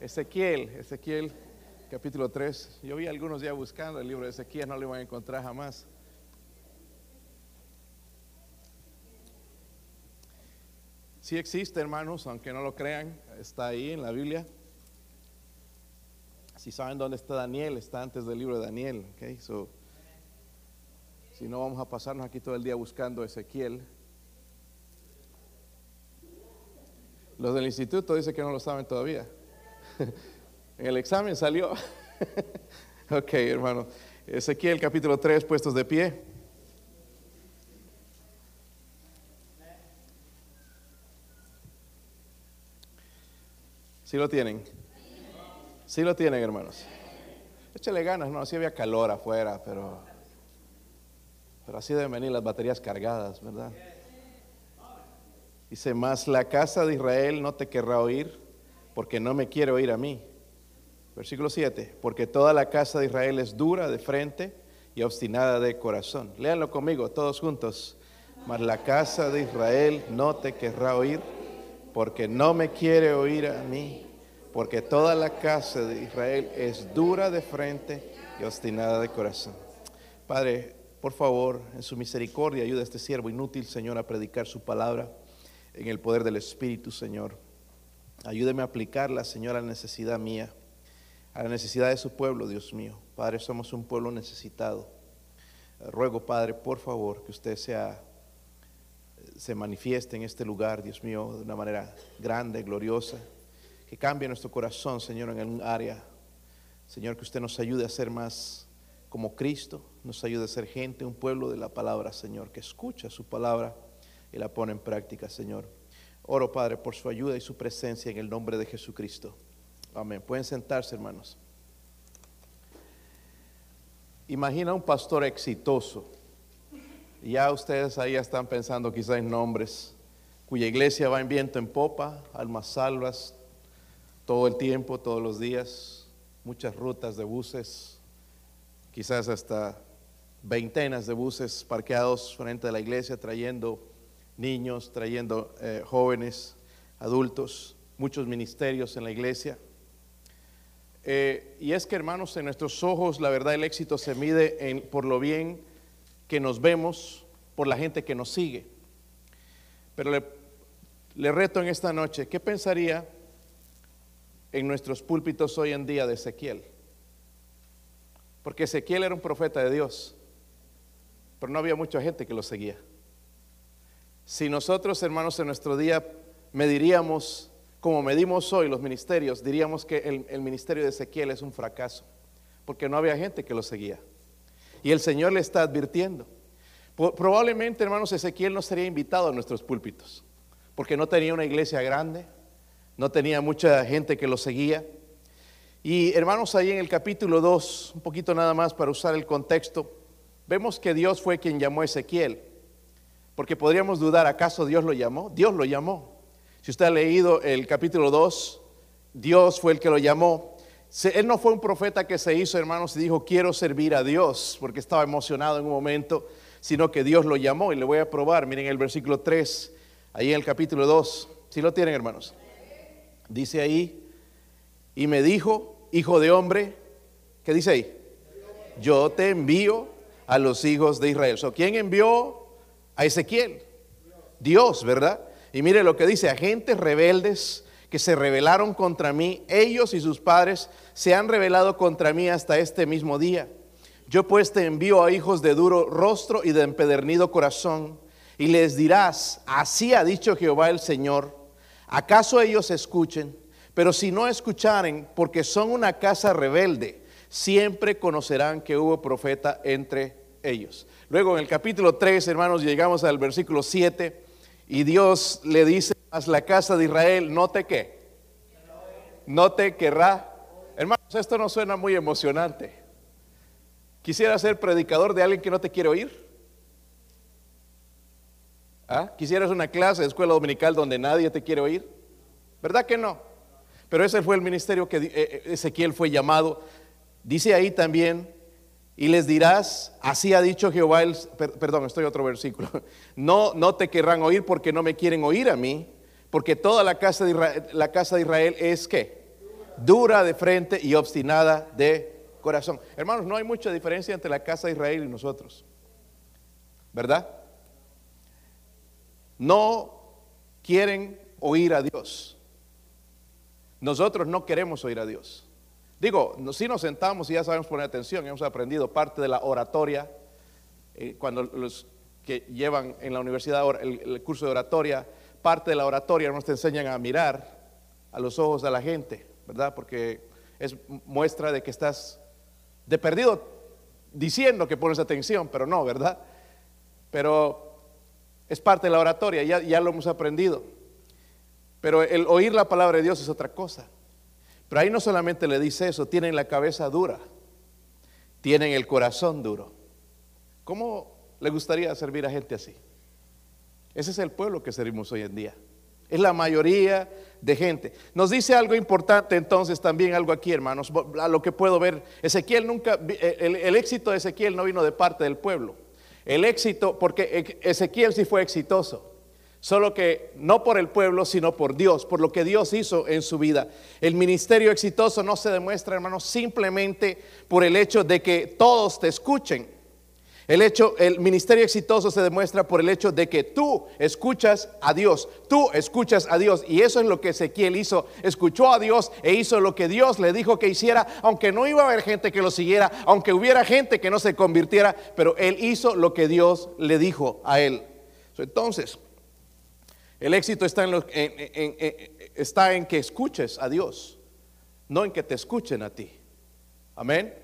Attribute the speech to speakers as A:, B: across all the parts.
A: Ezequiel, Ezequiel capítulo 3. Yo vi algunos ya buscando el libro de Ezequiel, no lo iban a encontrar jamás. Sí existe, hermanos, aunque no lo crean, está ahí en la Biblia. Si saben dónde está Daniel, está antes del libro de Daniel. Okay? So, si no, vamos a pasarnos aquí todo el día buscando Ezequiel. Los del instituto dicen que no lo saben todavía. en el examen salió. ok, hermano. Ezequiel capítulo 3, puestos de pie. ¿Sí lo tienen? Sí lo tienen, hermanos. Échale ganas, no, así había calor afuera, pero, pero así deben venir las baterías cargadas, ¿verdad? Dice, más la casa de Israel no te querrá oír, porque no me quiere oír a mí. Versículo 7, porque toda la casa de Israel es dura de frente y obstinada de corazón. Léanlo conmigo, todos juntos. Mas la casa de Israel no te querrá oír, porque no me quiere oír a mí, porque toda la casa de Israel es dura de frente y obstinada de corazón. Padre, por favor, en su misericordia, ayuda a este siervo inútil, Señor, a predicar su palabra en el poder del Espíritu, Señor. Ayúdeme a aplicarla, Señor, a la necesidad mía, a la necesidad de su pueblo, Dios mío. Padre, somos un pueblo necesitado. Ruego, Padre, por favor, que usted sea se manifieste en este lugar, Dios mío, de una manera grande, gloriosa, que cambie nuestro corazón, Señor, en un área. Señor, que usted nos ayude a ser más como Cristo, nos ayude a ser gente, un pueblo de la palabra, Señor, que escucha su palabra y la pone en práctica, Señor. Oro, Padre, por su ayuda y su presencia en el nombre de Jesucristo. Amén. Pueden sentarse, hermanos. Imagina un pastor exitoso ya ustedes ahí están pensando quizás en nombres, cuya iglesia va en viento en popa, almas salvas, todo el tiempo, todos los días, muchas rutas de buses, quizás hasta veintenas de buses parqueados frente a la iglesia, trayendo niños, trayendo eh, jóvenes, adultos, muchos ministerios en la iglesia. Eh, y es que hermanos, en nuestros ojos la verdad el éxito se mide por lo bien que nos vemos, por la gente que nos sigue. Pero le, reto en esta noche, ¿qué pensaría en nuestros púlpitos hoy en día de Ezequiel? Porque Ezequiel era un profeta de Dios, pero no había mucha gente que lo seguía. Si nosotros, hermanos, en nuestro día mediríamos, como medimos hoy los ministerios, diríamos que el, ministerio de Ezequiel es un fracaso, porque no había gente que lo seguía. Y el Señor le está advirtiendo. Probablemente, hermanos, Ezequiel no sería invitado a nuestros púlpitos, porque no tenía una iglesia grande, no tenía mucha gente que lo seguía. Y hermanos, ahí en el capítulo 2, un poquito nada más para usar el contexto, vemos que Dios fue quien llamó a Ezequiel, porque podríamos dudar, ¿acaso Dios lo llamó? Dios lo llamó. Si usted ha leído el capítulo 2, Dios fue el que lo llamó. Él no fue un profeta que se hizo, hermanos, y dijo, quiero servir a Dios, porque estaba emocionado en un momento, sino que Dios lo llamó y le voy a probar. Miren el versículo 3, ahí en el capítulo 2, si lo tienen, hermanos. Dice ahí, y me dijo, hijo de hombre, ¿qué dice ahí? Yo te envío a los hijos de Israel. ¿Quién envió a Ezequiel? Dios, ¿verdad? Y mire lo que dice, agentes rebeldes que se rebelaron contra mí, ellos y sus padres se han rebelado contra mí hasta este mismo día. Yo pues te envío a hijos de duro rostro y de empedernido corazón, y les dirás, así ha dicho Jehová el Señor, ¿acaso ellos escuchen? Pero si no escucharen, porque son una casa rebelde, siempre conocerán que hubo profeta entre ellos. Luego en el capítulo 3, hermanos, llegamos al versículo 7, y Dios le dice, la casa de Israel no te qué, no te querrá. Hermanos, esto no suena muy emocionante. ¿Quisiera ser predicador de alguien que no te quiere oír? ¿Ah? ¿Quisieras una clase de escuela dominical donde nadie te quiere oír? ¿Verdad que no? Pero ese fue el ministerio que eh, eh, Ezequiel fue llamado. Dice ahí también, y les dirás, así ha dicho Jehová, el, perdón, estoy otro versículo, no, no te querrán oír porque no me quieren oír a mí, porque toda la casa de Israel, la casa de Israel es que dura de frente y obstinada de corazón. Hermanos, no hay mucha diferencia entre la casa de Israel y nosotros. ¿Verdad? No quieren oír a Dios. Nosotros no queremos oír a Dios. Digo, si nos sentamos y ya sabemos poner atención, hemos aprendido parte de la oratoria, eh, cuando los que llevan en la universidad el, curso de oratoria, parte de la oratoria nos enseñan a mirar a los ojos de la gente, ¿verdad? Porque es muestra de que estás de perdido diciendo que pones atención, pero no, ¿verdad? Pero es parte de la oratoria, ya, ya lo hemos aprendido. Pero el oír la palabra de Dios es otra cosa. Pero ahí no solamente le dice eso, tienen la cabeza dura, tienen el corazón duro. ¿Cómo le gustaría servir a gente así? Ese es el pueblo que servimos hoy en día. Es la mayoría de gente. Nos dice algo importante entonces también, algo aquí hermanos, a lo que puedo ver. Ezequiel nunca, el, el éxito de Ezequiel no vino de parte del pueblo. El éxito, porque Ezequiel sí fue exitoso. Solo que no por el pueblo, sino por Dios, por lo que Dios hizo en su vida. El ministerio exitoso no se demuestra, hermanos, simplemente por el hecho de que todos te escuchen. El hecho, el ministerio exitoso se demuestra por el hecho de que tú escuchas a Dios, tú escuchas a Dios y eso es lo que Ezequiel hizo, escuchó a Dios e hizo lo que Dios le dijo que hiciera, aunque no iba a haber gente que lo siguiera, aunque hubiera gente que no se convirtiera, pero él hizo lo que Dios le dijo a él. Entonces, el éxito está en, que escuches a Dios, no en que te escuchen a ti. Amén.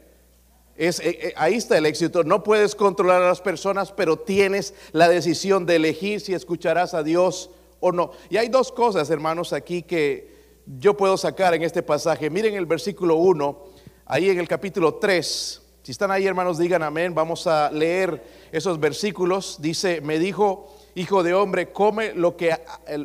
A: Es, eh, eh, ahí está el éxito. No puedes controlar a las personas, pero tienes la decisión de elegir si escucharás a Dios o no. Y hay dos cosas, hermanos, aquí que yo puedo sacar en este pasaje. Miren el versículo 1, ahí en el capítulo 3. Si están ahí, hermanos, digan amén. Vamos a leer esos versículos. Dice, me dijo hijo de hombre, come lo que,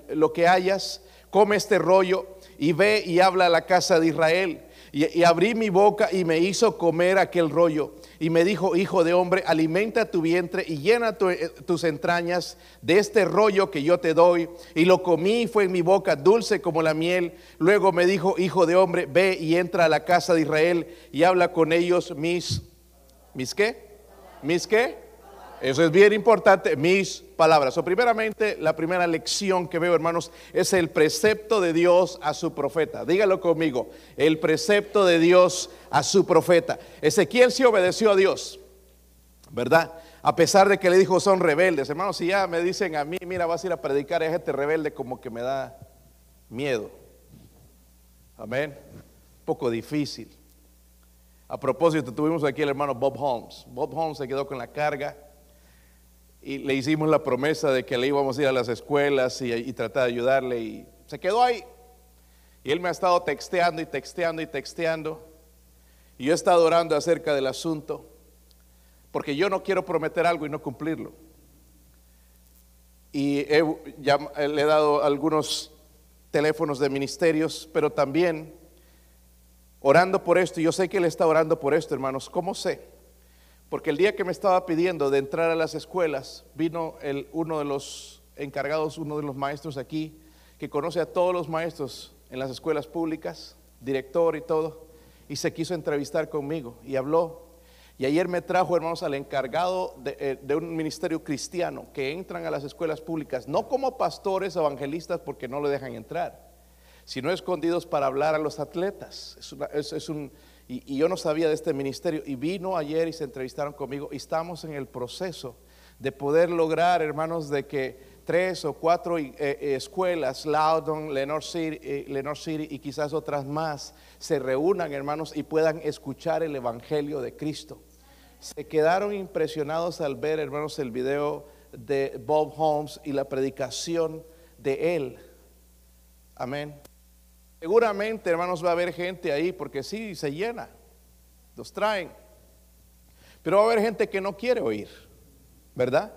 A: lo que hayas, come este rollo y ve y habla a la casa de Israel. Y, abrí mi boca y me hizo comer aquel rollo. Y me dijo, hijo de hombre, alimenta tu vientre y llena eh, tus entrañas de este rollo que yo te doy. Y lo comí y fue en mi boca dulce como la miel. Luego me dijo, hijo de hombre, ve y entra a la casa de Israel y habla con ellos mis, mis qué, mis qué eso es bien importante, mis palabras. O primeramente, la primera lección que veo, hermanos, es el precepto de Dios a su profeta. Dígalo conmigo, el precepto de Dios a su profeta. Ezequiel sí obedeció a Dios, ¿verdad? A pesar de que le dijo son rebeldes. Hermanos, si ya me dicen a mí, mira, vas a ir a predicar a gente rebelde, como que me da miedo. Amén. Un poco difícil. A propósito, tuvimos aquí el hermano Bob Holmes. Bob Holmes se quedó con la carga y le hicimos la promesa de que le íbamos a ir a las escuelas y, tratar de ayudarle y se quedó ahí. Y él me ha estado texteando y texteando y texteando. Y yo he estado orando acerca del asunto porque yo no quiero prometer algo y no cumplirlo. Y le he dado algunos teléfonos de ministerios, pero también orando por esto. Yo sé que él está orando por esto, hermanos. ¿Cómo sé? Porque el día que me estaba pidiendo de entrar a las escuelas, vino uno de los encargados, uno de los maestros aquí, que conoce a todos los maestros en las escuelas públicas, director y todo, y se quiso entrevistar conmigo y habló. Y ayer me trajo, hermanos, al encargado de, eh, un ministerio cristiano que entran a las escuelas públicas, no como pastores evangelistas porque no le dejan entrar, sino escondidos para hablar a los atletas. Es un y, yo no sabía de este ministerio y vino ayer y se entrevistaron conmigo y estamos en el proceso de poder lograr, hermanos, de que tres o cuatro eh, eh, escuelas, Loudon, Lenore City, eh, City y quizás otras más, se reúnan, hermanos, y puedan escuchar el Evangelio de Cristo. Se quedaron impresionados al ver, hermanos, el video de Bob Holmes y la predicación de él. Amén. Seguramente, hermanos, va a haber gente ahí porque sí, se llena, los traen. Pero va a haber gente que no quiere oír, ¿verdad?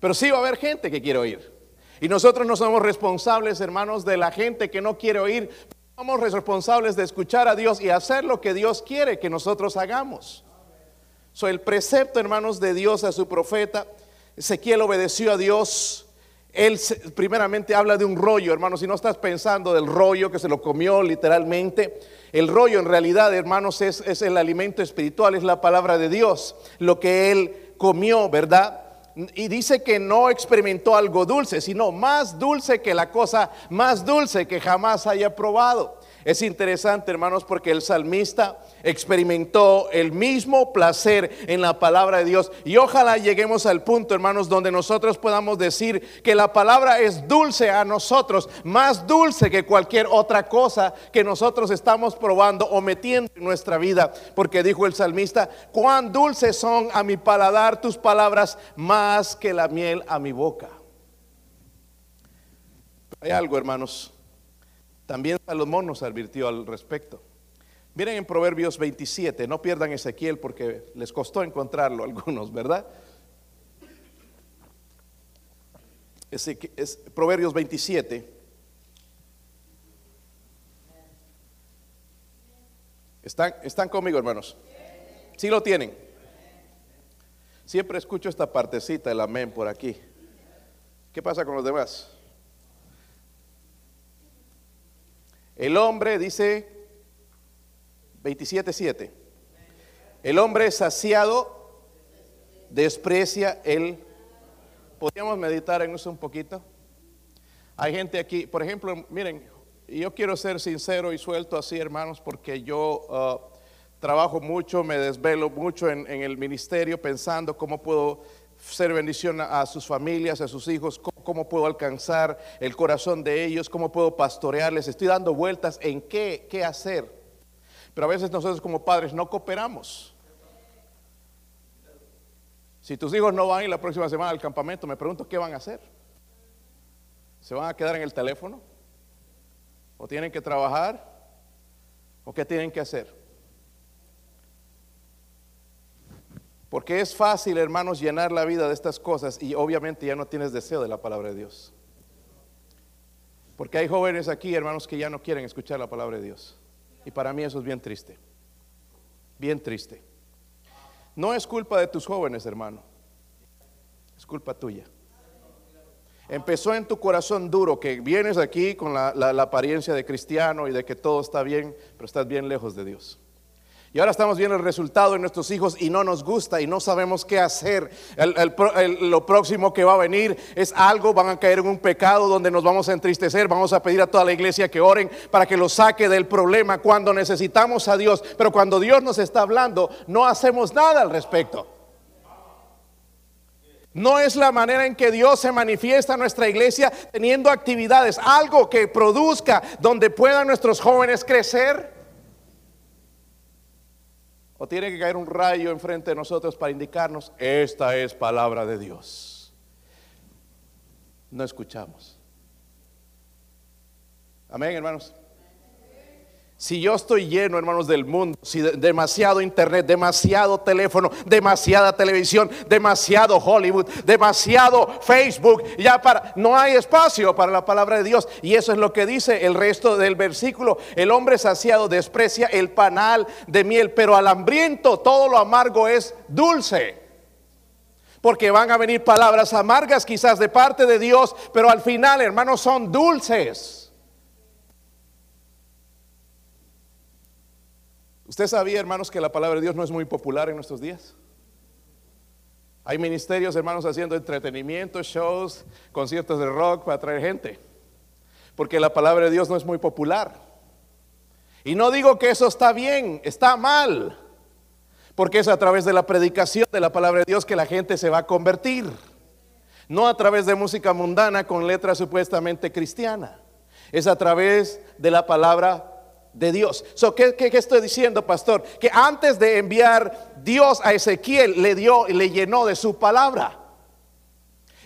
A: Pero sí va a haber gente que quiere oír. Y nosotros no somos responsables, hermanos, de la gente que no quiere oír. Somos responsables de escuchar a Dios y hacer lo que Dios quiere que nosotros hagamos. So, el precepto, hermanos, de Dios a su profeta, Ezequiel obedeció a Dios él primeramente habla de un rollo, hermanos, si no estás pensando del rollo que se lo comió literalmente. El rollo en realidad, hermanos, es, el alimento espiritual, es la palabra de Dios, lo que él comió, ¿verdad? Y dice que no experimentó algo dulce, sino más dulce que la cosa más dulce que jamás haya probado. Es interesante, hermanos, porque el salmista experimentó el mismo placer en la palabra de Dios. Y ojalá lleguemos al punto, hermanos, donde nosotros podamos decir que la palabra es dulce a nosotros, más dulce que cualquier otra cosa que nosotros estamos probando o metiendo en nuestra vida. Porque dijo el salmista, cuán dulces son a mi paladar tus palabras más que la miel a mi boca. Hay algo, hermanos también Salomón nos advirtió al respecto. Miren en Proverbios 27, no pierdan Ezequiel porque les costó encontrarlo algunos, ¿verdad? Proverbios 27. ¿Están, ¿Están conmigo, hermanos? ¿Sí lo tienen? Siempre escucho esta partecita, el amén por aquí. ¿Qué pasa con los demás? El hombre, dice 27.7, el hombre saciado desprecia el... ¿Podríamos meditar en eso un poquito? Hay gente aquí, por ejemplo, miren, yo quiero ser sincero y suelto así, hermanos, porque yo uh, trabajo mucho, me desvelo mucho en, en el ministerio pensando cómo puedo ser bendición a sus familias, a sus hijos, cómo, puedo alcanzar el corazón de ellos, cómo puedo pastorearles. Estoy dando vueltas en qué, qué hacer. Pero a veces nosotros como padres no cooperamos. Si tus hijos no van ir la próxima semana al campamento, me pregunto qué van a hacer. ¿Se van a quedar en el teléfono? ¿O tienen que trabajar? ¿O qué tienen que hacer? Porque es fácil, hermanos, llenar la vida de estas cosas y obviamente ya no tienes deseo de la palabra de Dios. Porque hay jóvenes aquí, hermanos, que ya no quieren escuchar la palabra de Dios. Y para mí eso es bien triste. Bien triste. No es culpa de tus jóvenes, hermano. Es culpa tuya. Empezó en tu corazón duro que vienes aquí con la, apariencia de cristiano y de que todo está bien, pero estás bien lejos de Dios. Y ahora estamos viendo el resultado de nuestros hijos y no nos gusta y no sabemos qué hacer. lo próximo que va a venir es algo, van a caer en un pecado donde nos vamos a entristecer, vamos a pedir a toda la iglesia que oren para que lo saque del problema cuando necesitamos a Dios. Pero cuando Dios nos está hablando, no hacemos nada al respecto. No es la manera en que Dios se manifiesta en nuestra iglesia teniendo actividades, algo que produzca donde puedan nuestros jóvenes crecer. O tiene que caer un rayo enfrente de nosotros para indicarnos, esta es palabra de Dios. No escuchamos. Amén, hermanos. Si yo estoy lleno, hermanos, del mundo, si demasiado internet, demasiado teléfono, demasiada televisión, demasiado Hollywood, demasiado Facebook, ya para no hay espacio para la palabra de Dios. Y eso es lo que dice el resto del versículo. El hombre saciado desprecia el panal de miel, pero al hambriento todo lo amargo es dulce. Porque van a venir palabras amargas quizás de parte de Dios, pero al final, hermanos, son dulces. ¿Usted sabía, hermanos, que la palabra de Dios no es muy popular en nuestros días? Hay ministerios, hermanos, haciendo entretenimiento, shows, conciertos de rock para atraer gente. Porque la palabra de Dios no es muy popular. Y no digo que eso está bien, está mal. Porque es a través de la predicación de la palabra de Dios que la gente se va a convertir. No a través de música mundana con letra supuestamente cristiana. Es a través de la palabra de Dios. So, ¿qué, estoy diciendo, pastor? Que antes de enviar Dios a Ezequiel, le dio y le llenó de su palabra.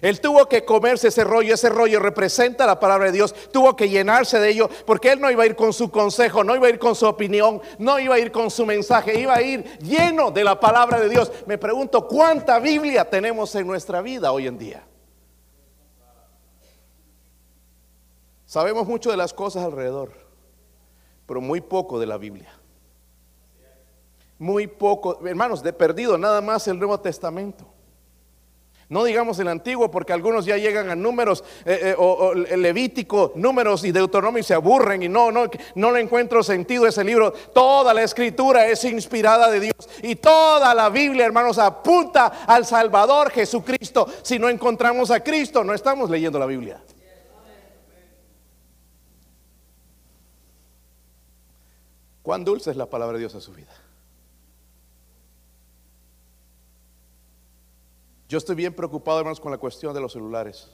A: Él tuvo que comerse ese rollo, ese rollo representa la palabra de Dios, tuvo que llenarse de ello, porque él no iba a ir con su consejo, no iba a ir con su opinión, no iba a ir con su mensaje, iba a ir lleno de la palabra de Dios. Me pregunto, ¿cuánta Biblia tenemos en nuestra vida hoy en día? Sabemos mucho de las cosas alrededor pero muy poco de la Biblia. Muy poco, hermanos, de perdido nada más el Nuevo Testamento. No digamos el antiguo porque algunos ya llegan a números eh, eh, o, Levítico, números y Deuteronomio y se aburren y no, no, no le encuentro sentido ese libro. Toda la escritura es inspirada de Dios y toda la Biblia, hermanos, apunta al Salvador Jesucristo. Si no encontramos a Cristo, no estamos leyendo la Biblia. Cuán dulce es la palabra de Dios a su vida. Yo estoy bien preocupado, hermanos, con la cuestión de los celulares.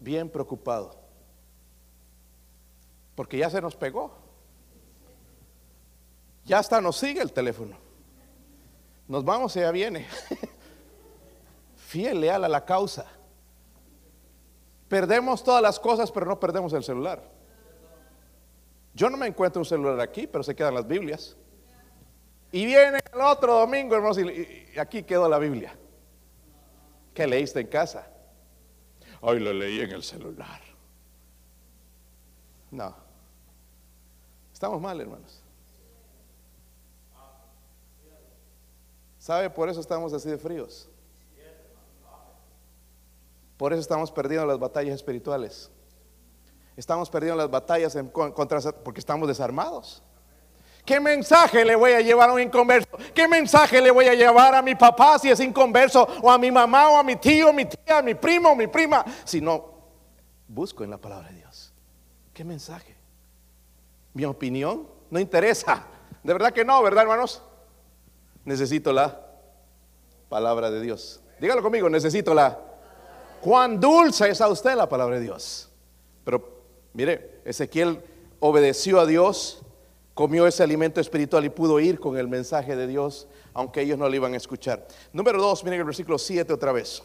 A: Bien preocupado. Porque ya se nos pegó. Ya hasta nos sigue el teléfono. Nos vamos y ya viene. Fiel, leal a la causa. Perdemos todas las cosas, pero no perdemos el celular. Yo no me encuentro un celular aquí, pero se quedan las Biblias. Y viene el otro domingo, hermanos, y, aquí quedó la Biblia. ¿Qué leíste en casa? Hoy lo leí en el celular. No. Estamos mal, hermanos. ¿Sabe? Por eso estamos así de fríos. Por eso estamos perdiendo las batallas espirituales. Estamos perdiendo las batallas porque estamos desarmados. ¿Qué mensaje le voy a llevar a un inconverso? ¿Qué mensaje le voy a llevar a mi papá si es inconverso? O a mi mamá, o a mi tío, mi tía, mi primo, o mi prima. Si no, busco en la palabra de Dios. ¿Qué mensaje? ¿Mi opinión? No interesa. De verdad que no, ¿verdad, hermanos? Necesito la palabra de Dios. Dígalo conmigo, necesito la. Cuán dulce es a usted la palabra de Dios. Pero mire, Ezequiel obedeció a Dios comió ese alimento espiritual y pudo ir con el mensaje de Dios, aunque ellos no lo iban a escuchar. Número dos, miren el versículo 7 otra vez.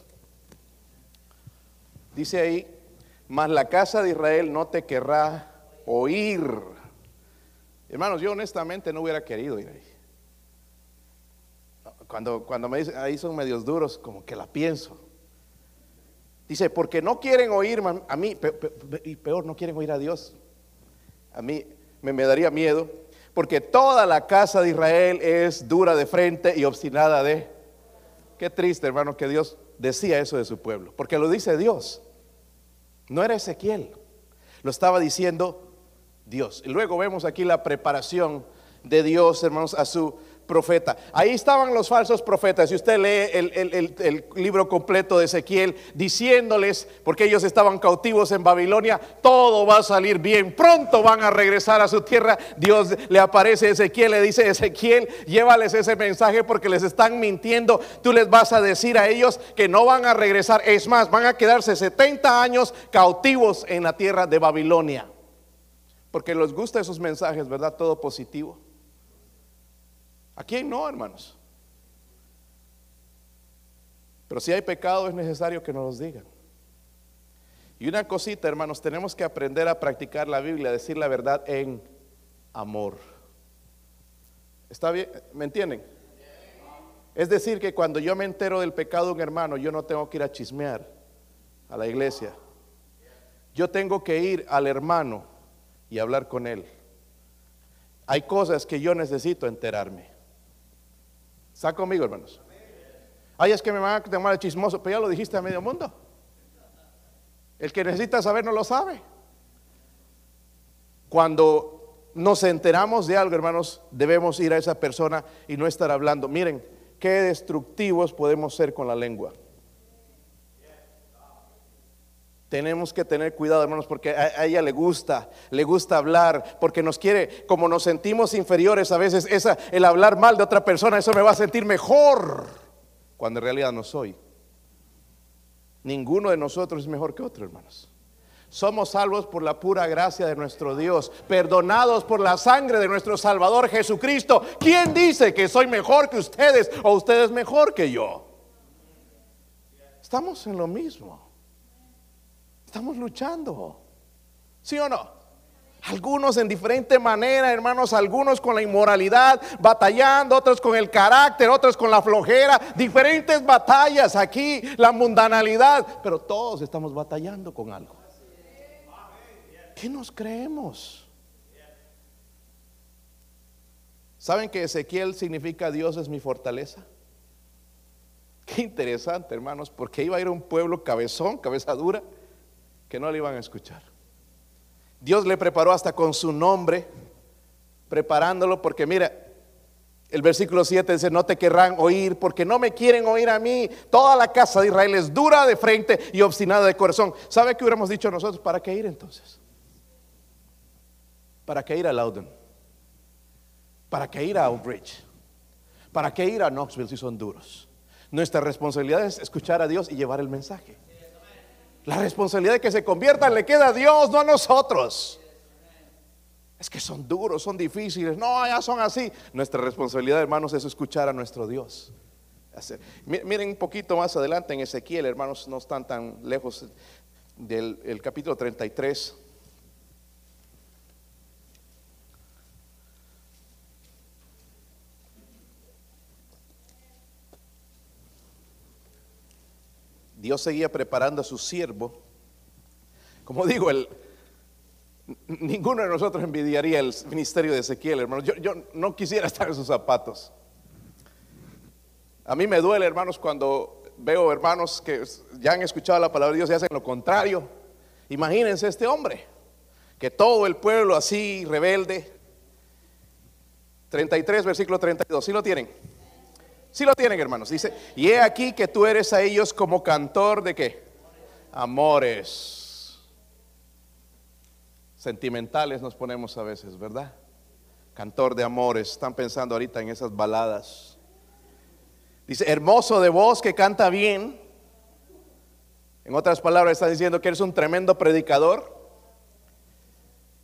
A: Dice ahí, mas la casa de Israel no te querrá oír. Hermanos, yo honestamente no hubiera querido ir ahí. Cuando, cuando me dicen, ahí son medios duros, como que la pienso. Dice, porque no quieren oír a mí, y peor, no quieren oír a Dios. A mí, me, daría miedo, porque toda la casa de Israel es dura de frente y obstinada de... Qué triste, hermano, que Dios decía eso de su pueblo, porque lo dice Dios. No era Ezequiel, lo estaba diciendo Dios. Y luego vemos aquí la preparación de Dios, hermanos, a su profeta. Ahí estaban los falsos profetas. Si usted lee el, libro completo de Ezequiel, diciéndoles, porque ellos estaban cautivos en Babilonia, todo va a salir bien, pronto van a regresar a su tierra. Dios le aparece a Ezequiel, le dice, Ezequiel, llévales ese mensaje porque les están mintiendo. Tú les vas a decir a ellos que no van a regresar. Es más, van a quedarse 70 años cautivos en la tierra de Babilonia. Porque les gusta esos mensajes, ¿verdad? Todo positivo. ¿A quién no, hermanos? Pero si hay pecado es necesario que nos los digan. Y una cosita, hermanos, tenemos que aprender a practicar la Biblia, a decir la verdad en amor. ¿Está bien? ¿Me entienden? Es decir, que cuando yo me entero del pecado de un hermano, yo no tengo que ir a chismear a la iglesia. Yo tengo que ir al hermano y hablar con él. Hay cosas que yo necesito enterarme. ¿Está conmigo, hermanos? Ay, es que me van a tomar el chismoso, pero ya lo dijiste a medio mundo. El que necesita saber no lo sabe. Cuando nos enteramos de algo, hermanos, debemos ir a esa persona y no estar hablando. Miren, qué destructivos podemos ser con la lengua. Tenemos que tener cuidado, hermanos, porque a, ella le gusta, le gusta hablar, porque nos quiere, como nos sentimos inferiores a veces, el hablar mal de otra persona, eso me va a sentir mejor, cuando en realidad no soy. Ninguno de nosotros es mejor que otro, hermanos. Somos salvos por la pura gracia de nuestro Dios, perdonados por la sangre de nuestro Salvador Jesucristo. ¿Quién dice que soy mejor que ustedes o ustedes mejor que yo? Estamos en lo mismo. Estamos luchando. ¿Sí o no? Algunos en diferente manera, hermanos, algunos con la inmoralidad, batallando, otros con el carácter, otros con la flojera, diferentes batallas aquí, la mundanalidad, pero todos estamos batallando con algo. ¿Qué nos creemos? ¿Saben que Ezequiel significa Dios es mi fortaleza? qué interesante, hermanos, porque iba a ir a un pueblo cabezón, cabeza dura, que no le iban a escuchar. Dios le preparó hasta con su nombre, preparándolo, porque mira, el versículo 7 dice, no te querrán oír porque no me quieren oír a mí. Toda la casa de Israel es dura de frente y obstinada de corazón. ¿Sabe qué hubiéramos dicho nosotros? ¿Para qué ir entonces? ¿Para qué ir a Loudon? ¿Para qué ir a Outreach? ¿Para qué ir a Knoxville si son duros? Nuestra responsabilidad es escuchar a Dios y llevar el mensaje. La responsabilidad de que se conviertan le queda a Dios, no a nosotros. Es que son duros, son difíciles. No, ya son así. Nuestra responsabilidad, hermanos, es escuchar a nuestro Dios. Miren un poquito más adelante en Ezequiel, hermanos, no están tan lejos del capítulo 33. Dios seguía preparando a su siervo. Como digo, el, ninguno de nosotros envidiaría el ministerio de Ezequiel, hermanos. Yo, no quisiera estar en sus zapatos. A mí me duele, hermanos, cuando veo hermanos que ya han escuchado la palabra de Dios y hacen lo contrario. Imagínense este hombre, que todo el pueblo así rebelde. 33, versículo 32, ¿sí lo tienen? Sí lo tienen, hermanos. Dice, y he aquí que tú eres a ellos como cantor de qué? Amores. Sentimentales nos ponemos a veces, ¿verdad? Cantor de amores. Están pensando ahorita en esas baladas. Dice, hermoso de voz que canta bien. En otras palabras, está diciendo que eres un tremendo predicador.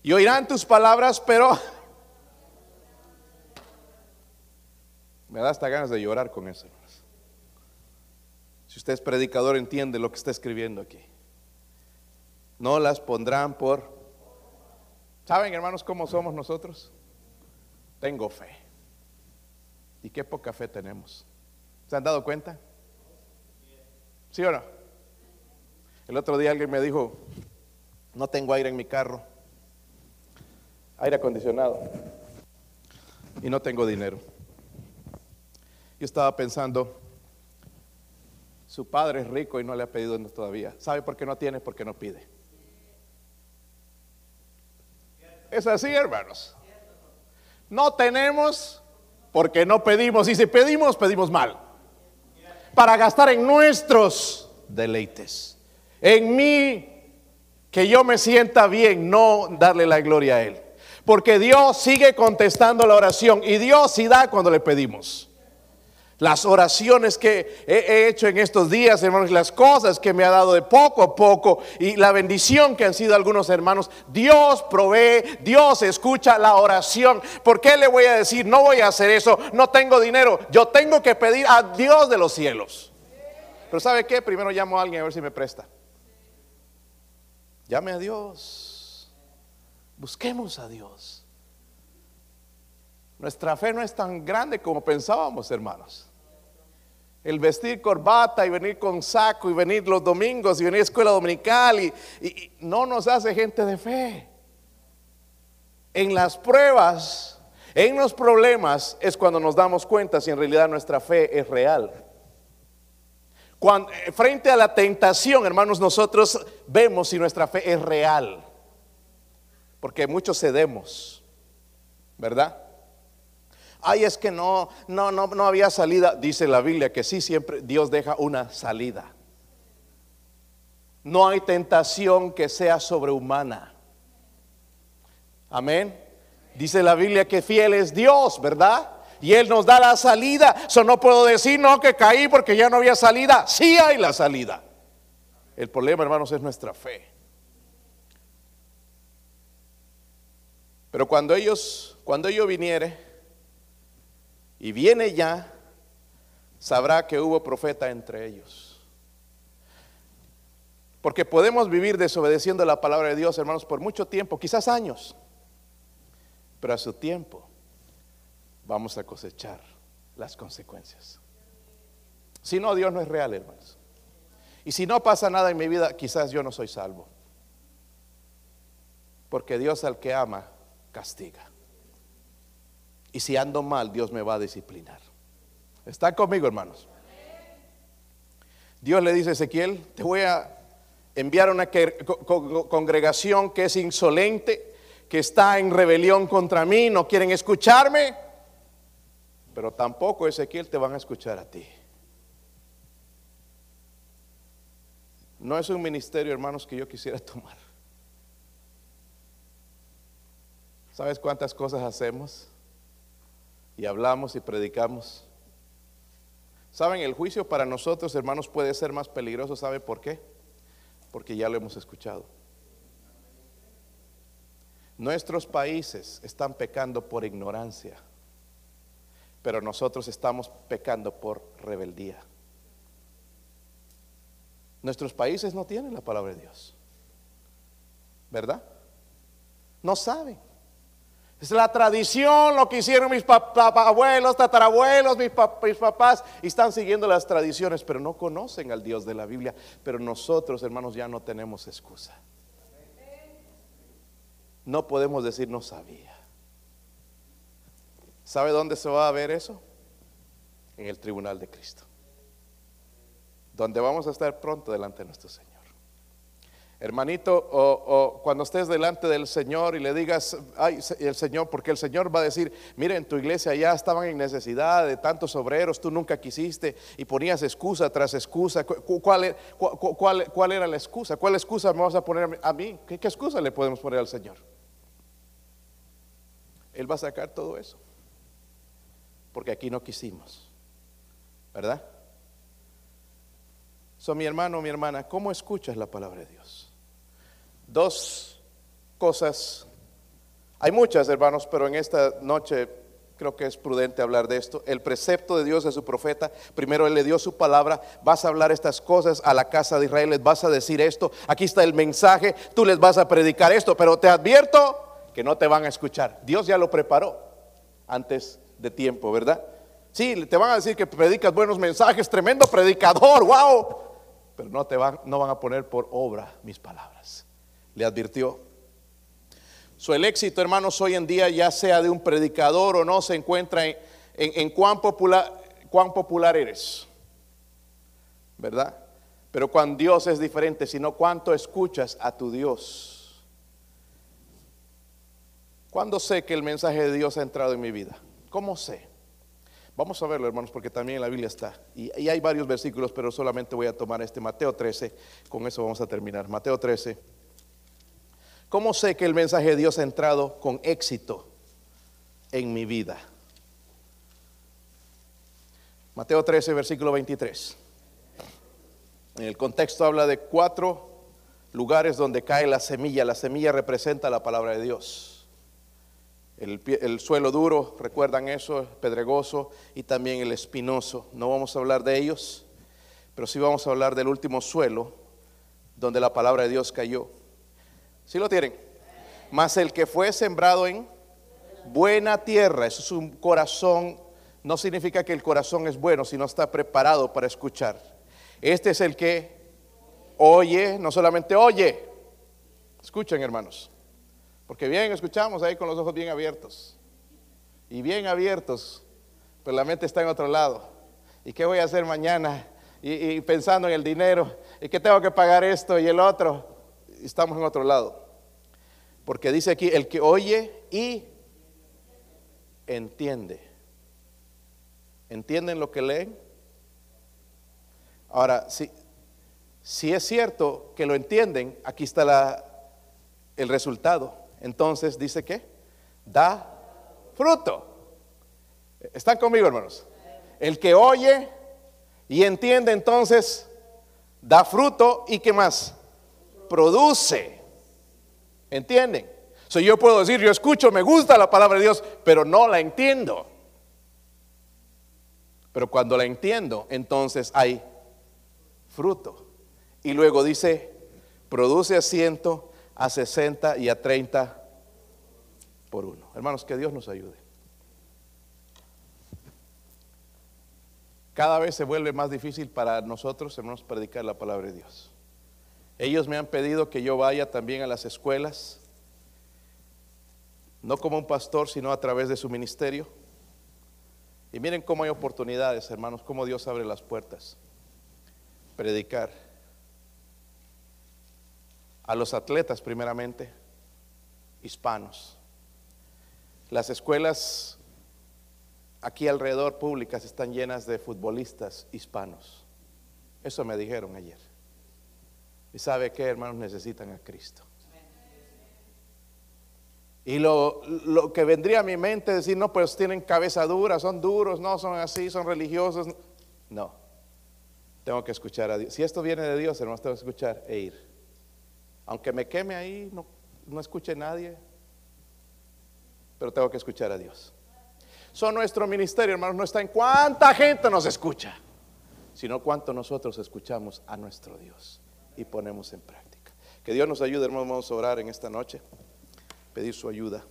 A: Y oirán tus palabras, pero Me da hasta ganas de llorar con eso, Si usted es predicador, entiende lo que está escribiendo aquí. No las pondrán por... ¿Saben, hermanos, cómo somos nosotros? Tengo fe. ¿Y qué poca fe tenemos? ¿Se han dado cuenta? ¿Sí o no? El otro día alguien me dijo, no tengo aire en mi carro, aire acondicionado, y no tengo dinero. Yo estaba pensando, su padre es rico y no le ha pedido todavía. ¿Sabe por qué no tiene? Porque no pide. Es así, hermanos. No tenemos porque no pedimos. Y si pedimos, pedimos mal. Para gastar en nuestros deleites. En mí, que yo me sienta bien, no darle la gloria a Él. Porque Dios sigue contestando la oración y Dios sí da cuando le pedimos las oraciones que he hecho en estos días, hermanos, las cosas que me ha dado de poco a poco y la bendición que han sido algunos hermanos. Dios provee, Dios escucha la oración. ¿Por qué le voy a decir, no voy a hacer eso, no tengo dinero? Yo tengo que pedir a Dios de los cielos. Pero ¿sabe qué? Primero llamo a alguien a ver si me presta. Llame a Dios. Busquemos a Dios. Nuestra fe no es tan grande como pensábamos, hermanos el vestir corbata y venir con saco y venir los domingos y venir a escuela dominical y, no nos hace gente de fe. En las pruebas, en los problemas es cuando nos damos cuenta si en realidad nuestra fe es real. Eh, frente a la tentación, hermanos, nosotros vemos si nuestra fe es real. Porque muchos cedemos, ¿verdad? Ay, es que no, no, no, no había salida. Dice la Biblia que sí, siempre Dios deja una salida. No hay tentación que sea sobrehumana. Amén. Dice la Biblia que fiel es Dios, ¿verdad? Y Él nos da la salida. Eso no puedo decir, no, que caí porque ya no había salida. Sí hay la salida. El problema, hermanos, es nuestra fe. Pero cuando ellos, cuando yo viniere, y viene ya, sabrá que hubo profeta entre ellos. Porque podemos vivir desobedeciendo la palabra de Dios, hermanos, por mucho tiempo, quizás años, pero a su tiempo vamos a cosechar las consecuencias. Si no, Dios no es real, hermanos. Y si no pasa nada en mi vida, quizás yo no soy salvo. Porque Dios al que ama, castiga. Y si ando mal, Dios me va a disciplinar. ¿Está conmigo, hermanos? Dios le dice a Ezequiel, te voy a enviar una congregación que es insolente, que está en rebelión contra mí, no quieren escucharme, pero tampoco Ezequiel te van a escuchar a ti. No es un ministerio, hermanos, que yo quisiera tomar. ¿Sabes cuántas cosas hacemos? Y hablamos y predicamos. ¿Saben? El juicio para nosotros, hermanos, puede ser más peligroso. ¿Sabe por qué? Porque ya lo hemos escuchado. Nuestros países están pecando por ignorancia, pero nosotros estamos pecando por rebeldía. Nuestros países no tienen la palabra de Dios, ¿verdad? No saben. Es la tradición, lo que hicieron mis abuelos, tatarabuelos, mis, mis papás, y están siguiendo las tradiciones, pero no conocen al Dios de la Biblia. Pero nosotros, hermanos, ya no tenemos excusa. No podemos decir no sabía. ¿Sabe dónde se va a ver eso? En el tribunal de Cristo. Donde vamos a estar pronto delante de nuestro Señor. Hermanito, o, cuando estés delante del Señor y le digas, ay, el Señor, porque el Señor va a decir, mira, en tu iglesia ya estaban en necesidad de tantos obreros, tú nunca quisiste y ponías excusa tras excusa. Cu- cu- ¿Cuál, e- cu- cu- cuál- era la excusa? ¿Cuál excusa me vas a poner a mí? ¿Qué, qué excusa le podemos poner al Señor? Él va a sacar todo eso. Porque aquí no quisimos. ¿Verdad? So, mi hermano, mi hermana, ¿cómo escuchas la palabra de Dios? Dos cosas. Hay muchas, hermanos, pero en esta noche creo que es prudente hablar de esto. El precepto de Dios a su profeta, primero Él le dio su palabra, vas a hablar estas cosas a la casa de Israel, les vas a decir esto, aquí está el mensaje, tú les vas a predicar esto, pero te advierto que no te van a escuchar. Dios ya lo preparó antes de tiempo, ¿verdad? Sí, te van a decir que predicas buenos mensajes, tremendo predicador, wow, pero no te van, no van a poner por obra mis palabras. Le advirtió. So, el éxito, hermanos, hoy en día, ya sea de un predicador o no, se encuentra en, cuán, popular, cuán eres, ¿verdad? Pero cuando Dios es diferente, sino cuánto escuchas a tu Dios. ¿Cuándo sé que el mensaje de Dios ha entrado en mi vida? ¿Cómo sé? Vamos a verlo, hermanos, porque también en la Biblia está. Y, y hay varios versículos, pero solamente voy a tomar este Mateo 13. Con eso vamos a terminar. Mateo 13. ¿Cómo sé que el mensaje de Dios ha entrado con éxito en mi vida? Mateo 13, versículo 23. En el contexto habla de cuatro lugares donde cae la semilla. La semilla representa la palabra de Dios. El, suelo duro, recuerdan eso, pedregoso y también el espinoso. No vamos a hablar de ellos, pero sí vamos a hablar del último suelo donde la palabra de Dios cayó. ¿Sí lo tienen? Mas el que fue sembrado en buena tierra, eso es un corazón, no significa que el corazón es bueno, sino está preparado para escuchar. Este es el que oye, no solamente oye, escuchen hermanos, porque bien escuchamos ahí con los ojos bien abiertos y bien abiertos, pero la mente está en otro lado. ¿Y qué voy a hacer mañana? Y, y pensando en el dinero, y que tengo que pagar esto y el otro, estamos en otro lado. Porque dice aquí, el que oye y entiende. ¿Entienden lo que leen? Ahora, si, si es cierto que lo entienden, aquí está la, el resultado. Entonces dice que da fruto. ¿Están conmigo, hermanos? El que oye y entiende entonces da fruto y qué más? Produce. ¿Entienden? So, yo puedo decir, yo escucho, me gusta la palabra de Dios, pero no la entiendo. Pero cuando la entiendo, entonces hay fruto. Y luego dice, produce a ciento, a sesenta y a treinta por uno. Hermanos, que Dios nos ayude. Cada vez se vuelve más difícil para nosotros, hermanos, predicar la palabra de Dios. Ellos me han pedido que yo vaya también a las escuelas, no como un pastor, sino a través de su ministerio. Y miren cómo hay oportunidades, hermanos, cómo Dios abre las puertas. predicar. A los atletas primeramente, hispanos. Las escuelas aquí alrededor públicas están llenas de futbolistas hispanos. Eso me dijeron ayer. Y sabe que hermanos necesitan a Cristo. Y lo, lo, que vendría a mi mente es decir, no, pues tienen cabeza dura, son duros, no, son así, son religiosos. No, tengo que escuchar a Dios. Si esto viene de Dios, hermanos, tengo que escuchar e ir. Aunque me queme ahí, no, no escuche nadie, pero tengo que escuchar a Dios. Son nuestro ministerio, hermanos, no está en cuánta gente nos escucha, sino cuánto nosotros escuchamos a nuestro Dios y ponemos en práctica. Que Dios nos ayude, hermanos, vamos a orar en esta noche, pedir su ayuda.